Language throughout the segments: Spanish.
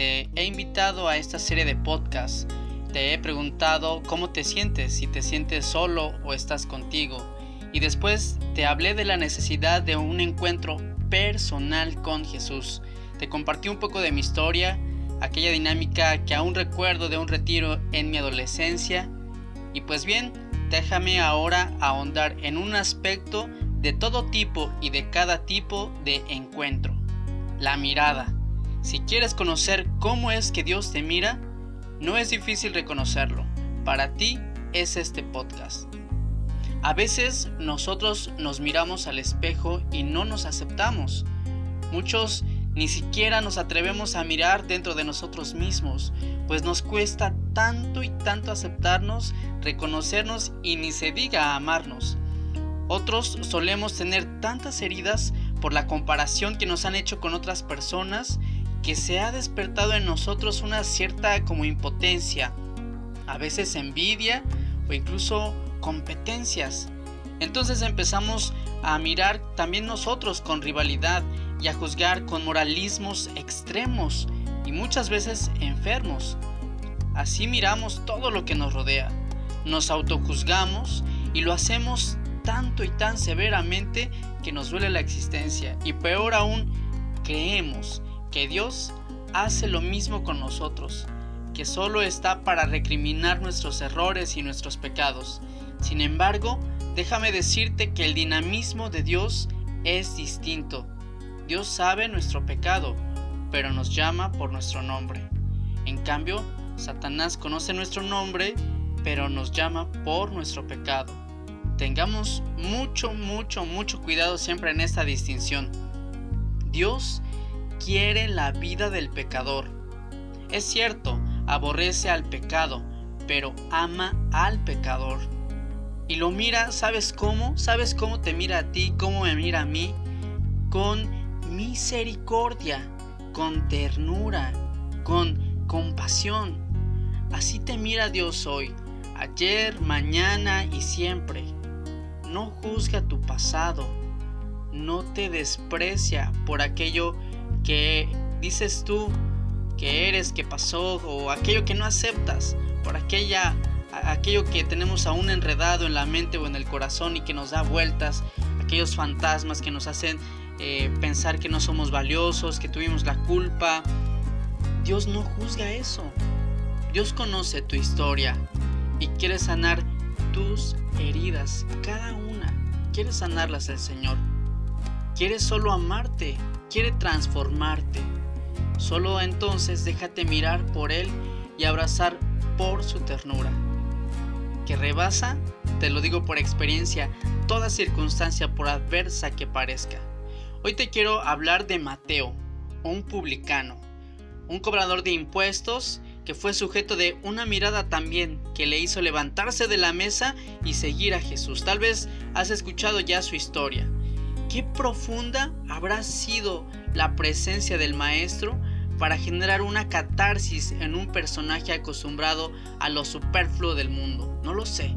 Te he invitado a esta serie de podcasts. Te he preguntado cómo te sientes, si te sientes solo o estás contigo. Y después te hablé de la necesidad de un encuentro personal con Jesús. Te compartí un poco de mi historia, aquella dinámica que aún recuerdo de un retiro en mi adolescencia. Y pues bien, déjame ahora ahondar en un aspecto de todo tipo y de cada tipo de encuentro. La mirada. Si quieres conocer cómo es que Dios te mira, no es difícil reconocerlo. Para ti es este podcast. A veces nosotros nos miramos al espejo y no nos aceptamos. Muchos ni siquiera nos atrevemos a mirar dentro de nosotros mismos, pues nos cuesta tanto y tanto aceptarnos, reconocernos y ni se diga amarnos. Otros solemos tener tantas heridas por la comparación que nos han hecho con otras personas que se ha despertado en nosotros una cierta como impotencia, a veces envidia o incluso competencias. Entonces empezamos a mirar también nosotros con rivalidad y a juzgar con moralismos extremos y muchas veces enfermos. Así miramos todo lo que nos rodea, nos autojuzgamos y lo hacemos tanto y tan severamente que nos duele la existencia y peor aún, creemos que Dios hace lo mismo con nosotros, que solo está para recriminar nuestros errores y nuestros pecados. Sin embargo, déjame decirte que el dinamismo de Dios es distinto. Dios sabe nuestro pecado, pero nos llama por nuestro nombre. En cambio, Satanás conoce nuestro nombre, pero nos llama por nuestro pecado. Tengamos mucho, mucho, mucho cuidado siempre en esta distinción. Dios quiere la vida del pecador. Es cierto, aborrece al pecado, pero ama al pecador. Y lo mira, ¿sabes cómo? ¿Sabes cómo te mira a ti? ¿Cómo me mira a mí? Con misericordia, con ternura, con compasión. Así te mira Dios hoy, ayer, mañana y siempre. No juzga tu pasado, no te desprecia por aquello que dices tú que eres, que pasó, o aquello que no aceptas, por aquella, aquello que tenemos aún enredado en la mente o en el corazón y que nos da vueltas, aquellos fantasmas que nos hacen eh, pensar que no somos valiosos, que tuvimos la culpa. Dios no juzga eso. Dios conoce tu historia y quiere sanar tus heridas, cada una. Quiere sanarlas el Señor. Quiere solo amarte quiere transformarte. Solo entonces déjate mirar por Él y abrazar por su ternura, que rebasa, te lo digo por experiencia, toda circunstancia por adversa que parezca. Hoy te quiero hablar de Mateo, un publicano, un cobrador de impuestos que fue sujeto de una mirada también que le hizo levantarse de la mesa y seguir a Jesús. Tal vez has escuchado ya su historia. ¿Qué profunda habrá sido la presencia del maestro para generar una catarsis en un personaje acostumbrado a lo superfluo del mundo? No lo sé.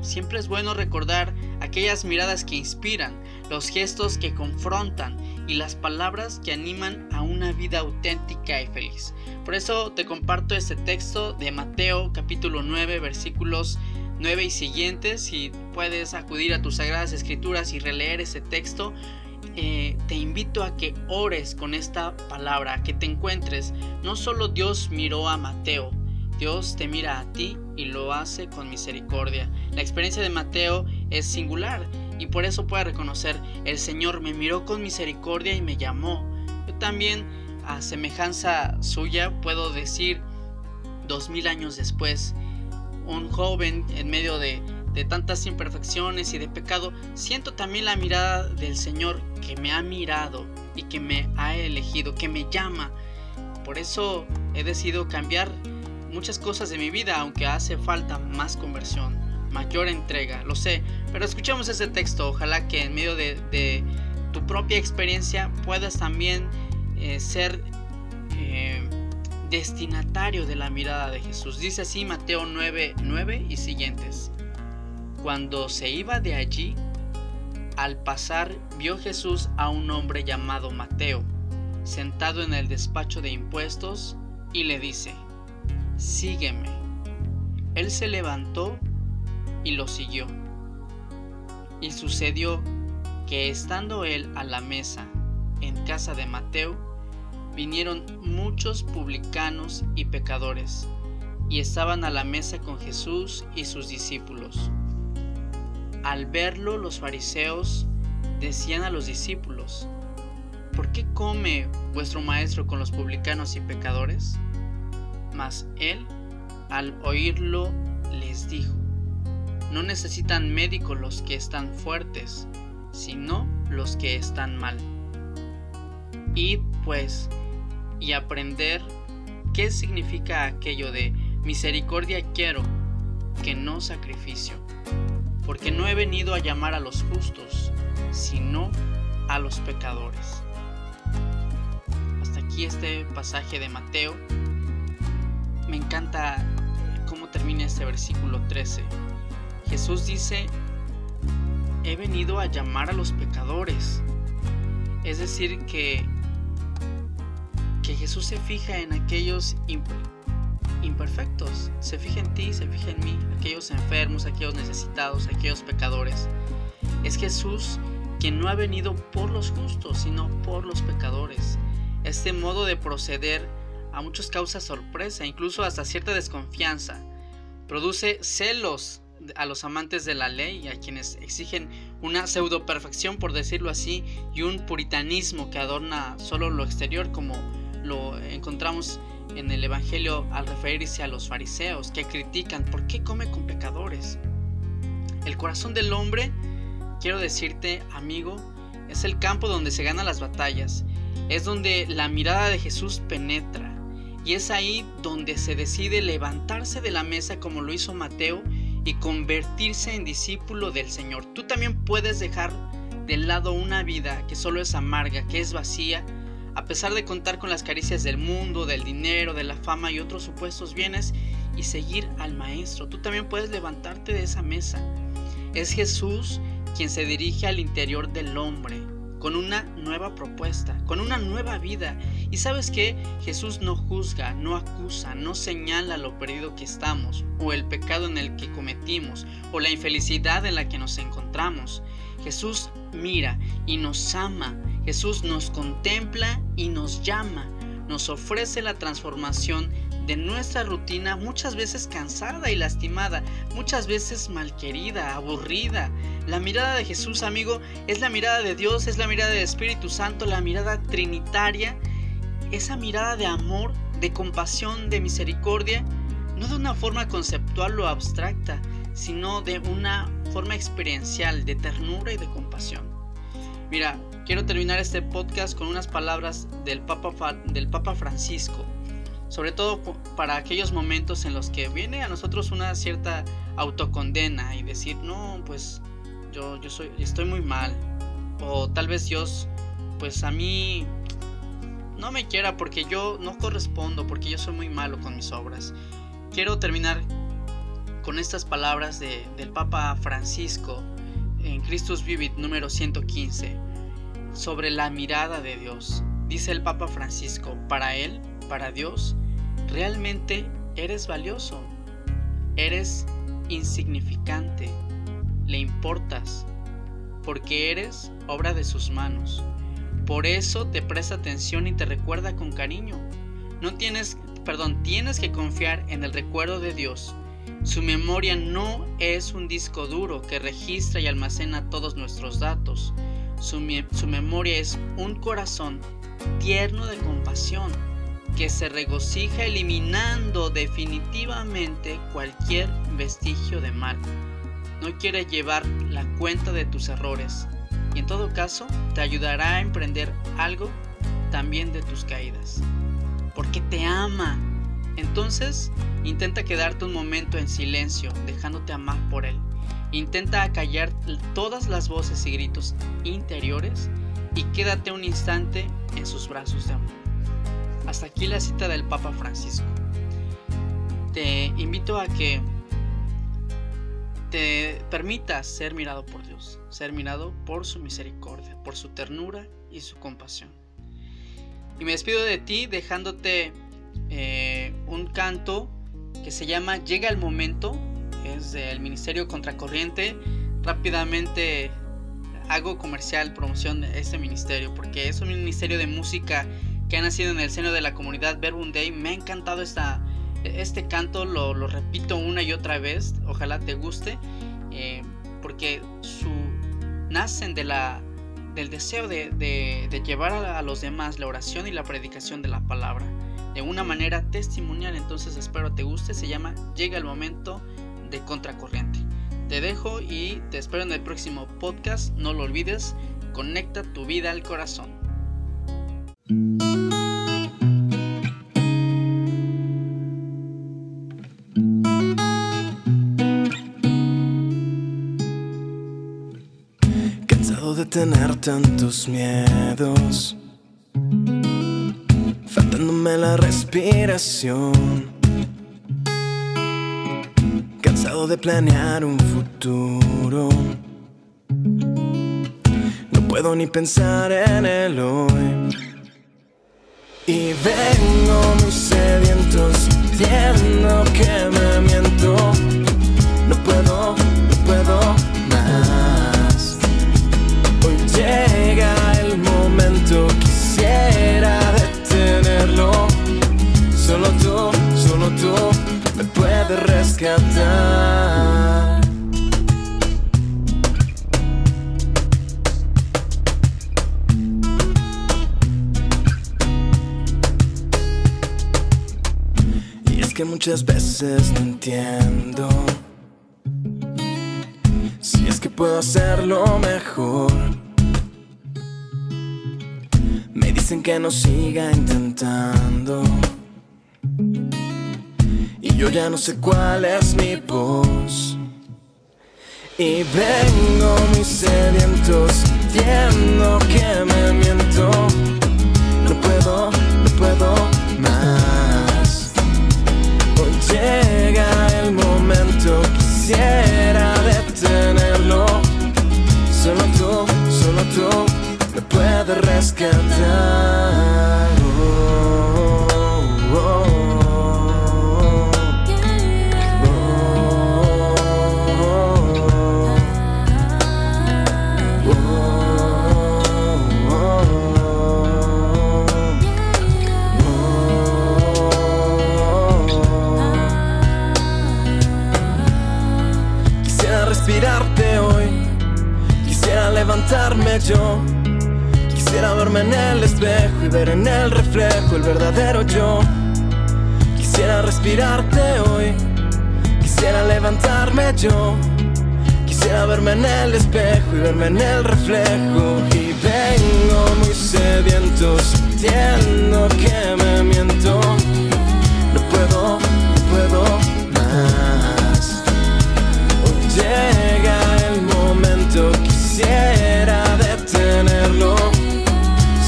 Siempre es bueno recordar aquellas miradas que inspiran, los gestos que confrontan y las palabras que animan a una vida auténtica y feliz. Por eso te comparto este texto de Mateo capítulo 9 versículos 9 y siguientes, si puedes acudir a tus sagradas escrituras y releer ese texto, eh, te invito a que ores con esta palabra, que te encuentres. No solo Dios miró a Mateo, Dios te mira a ti y lo hace con misericordia. La experiencia de Mateo es singular y por eso puede reconocer, el Señor me miró con misericordia y me llamó. Yo también, a semejanza suya, puedo decir, dos mil años después, un joven en medio de, tantas imperfecciones y de pecado, siento también la mirada del Señor que me ha mirado y que me ha elegido, que me llama. Por eso he decidido cambiar muchas cosas de mi vida, aunque hace falta más conversión, mayor entrega, lo sé. Pero escuchemos ese texto, ojalá que en medio de, tu propia experiencia puedas también eh, ser eh, destinatario de la mirada de Jesús. Dice así Mateo 9, 9 y siguientes. Cuando se iba de allí, al pasar vio Jesús a un hombre llamado Mateo, sentado en el despacho de impuestos, y le dice, Sígueme. Él se levantó y lo siguió. Y sucedió que estando él a la mesa en casa de Mateo, vinieron muchos publicanos y pecadores, y estaban a la mesa con Jesús y sus discípulos. Al verlo los fariseos decían a los discípulos, ¿por qué come vuestro maestro con los publicanos y pecadores? Mas él, al oírlo, les dijo, no necesitan médicos los que están fuertes, sino los que están mal. Id pues y aprender qué significa aquello de misericordia quiero, que no sacrificio, porque no he venido a llamar a los justos, sino a los pecadores. Hasta aquí este pasaje de Mateo. Me encanta cómo termina este versículo 13. Jesús dice, he venido a llamar a los pecadores. Es decir, que que Jesús se fija en aquellos imperfectos, se fija en ti, se fija en mí, aquellos enfermos, aquellos necesitados, aquellos pecadores. Es Jesús quien no ha venido por los justos, sino por los pecadores. Este modo de proceder a muchos causa sorpresa, incluso hasta cierta desconfianza. Produce celos a los amantes de la ley, a quienes exigen una pseudo perfección, por decirlo así, y un puritanismo que adorna solo lo exterior como lo encontramos en el Evangelio al referirse a los fariseos que critican por qué come con pecadores. El corazón del hombre, quiero decirte, amigo, es el campo donde se ganan las batallas, es donde la mirada de Jesús penetra y es ahí donde se decide levantarse de la mesa como lo hizo Mateo y convertirse en discípulo del Señor. Tú también puedes dejar de lado una vida que solo es amarga, que es vacía, pesar de contar con las caricias del mundo, del dinero, de la fama y otros supuestos bienes, y seguir al Maestro. Tú también puedes levantarte de esa mesa. Es Jesús quien se dirige al interior del hombre con una nueva propuesta, con una nueva vida. Y sabes que Jesús no juzga, no acusa, no señala lo perdido que estamos, o el pecado en el que cometimos, o la infelicidad en la que nos encontramos. Jesús mira y nos ama Jesús nos contempla y nos llama, nos ofrece la transformación de nuestra rutina muchas veces cansada y lastimada, muchas veces malquerida, aburrida. La mirada de Jesús, amigo, es la mirada de Dios, es la mirada del Espíritu Santo, la mirada trinitaria, esa mirada de amor, de compasión, de misericordia, no de una forma conceptual o abstracta, sino de una forma experiencial, de ternura y de compasión. Mira, quiero terminar este podcast con unas palabras del Papa, del Papa Francisco, sobre todo para aquellos momentos en los que viene a nosotros una cierta autocondena y decir, no, pues yo, yo soy, estoy muy mal, o tal vez Dios, pues a mí no me quiera porque yo no correspondo, porque yo soy muy malo con mis obras. Quiero terminar con estas palabras del Papa Francisco en Christus Vivit número 115 sobre la mirada de Dios. Dice el Papa Francisco, para Él, para Dios, realmente eres valioso, eres insignificante, le importas, porque eres obra de sus manos. Por eso te presta atención y te recuerda con cariño. No tienes, perdón, tienes que confiar en el recuerdo de Dios su memoria no es un disco duro que registra y almacena todos nuestros datos. Su, memoria es un corazón tierno de compasión que se regocija eliminando definitivamente cualquier vestigio de mal. No quiere llevar la cuenta de tus errores y en todo caso te ayudará a emprender algo también de tus caídas. Porque te ama Entonces, intenta quedarte un momento en silencio, dejándote amar por Él. Intenta acallar todas las voces y gritos interiores y quédate un instante en sus brazos de amor. Hasta aquí la cita del Papa Francisco. Te invito a que te permitas ser mirado por Dios, ser mirado por su misericordia, por su ternura y su compasión. Y me despido de ti dejándote eh, un canto que se llama Llega el momento, es del Ministerio Contracorriente. Rápidamente hago comercial, promoción de este ministerio, porque es un ministerio de música que ha nacido en el seno de la comunidad Verbum Day. Me ha encantado esta, este canto, lo, repito una y otra vez, ojalá te guste, eh, porque su, nacen de la, del deseo de, llevar a, los demás la oración y la predicación de la palabra de una manera testimonial. Entonces espero te guste, se llama Llega el momento de contracorriente. Te dejo y te espero en el próximo podcast. No lo olvides, conecta tu vida al corazón. Cansado de tener tantos miedos, la respiración de planear un futuro. No puedo ni pensar en el hoy. Y vengo muy sediento, sintiendo que rescatar. Y es que muchas veces no entiendo si es que puedo hacerlo mejor. Me dicen que no siga intentando yo ya no sé cuál es mi voz. Y vengo muy sediento, sintiendo que me miento. No puedo, no puedo más. Hoy llega el momento, quisiera detenerlo. Solo tú, solo tú me puedes rescatar. Respirarte hoy. Quisiera levantarme yo. Quisiera verme en el espejo y verme en el reflejo. Y vengo muy sediento, sintiendo que me miento. No puedo, no puedo más. Hoy llega el momento, quisiera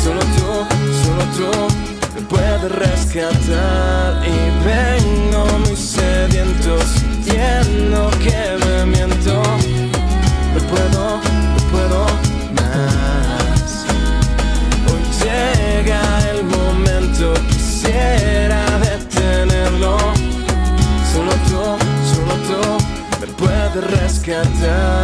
Solo tú, solo tú me puedes rescatar. Y vengo muy sediento, sintiendo que me miento. No puedo, no puedo más. Hoy llega el momento, quisiera detenerlo. Solo tú, solo tú me puedes rescatar.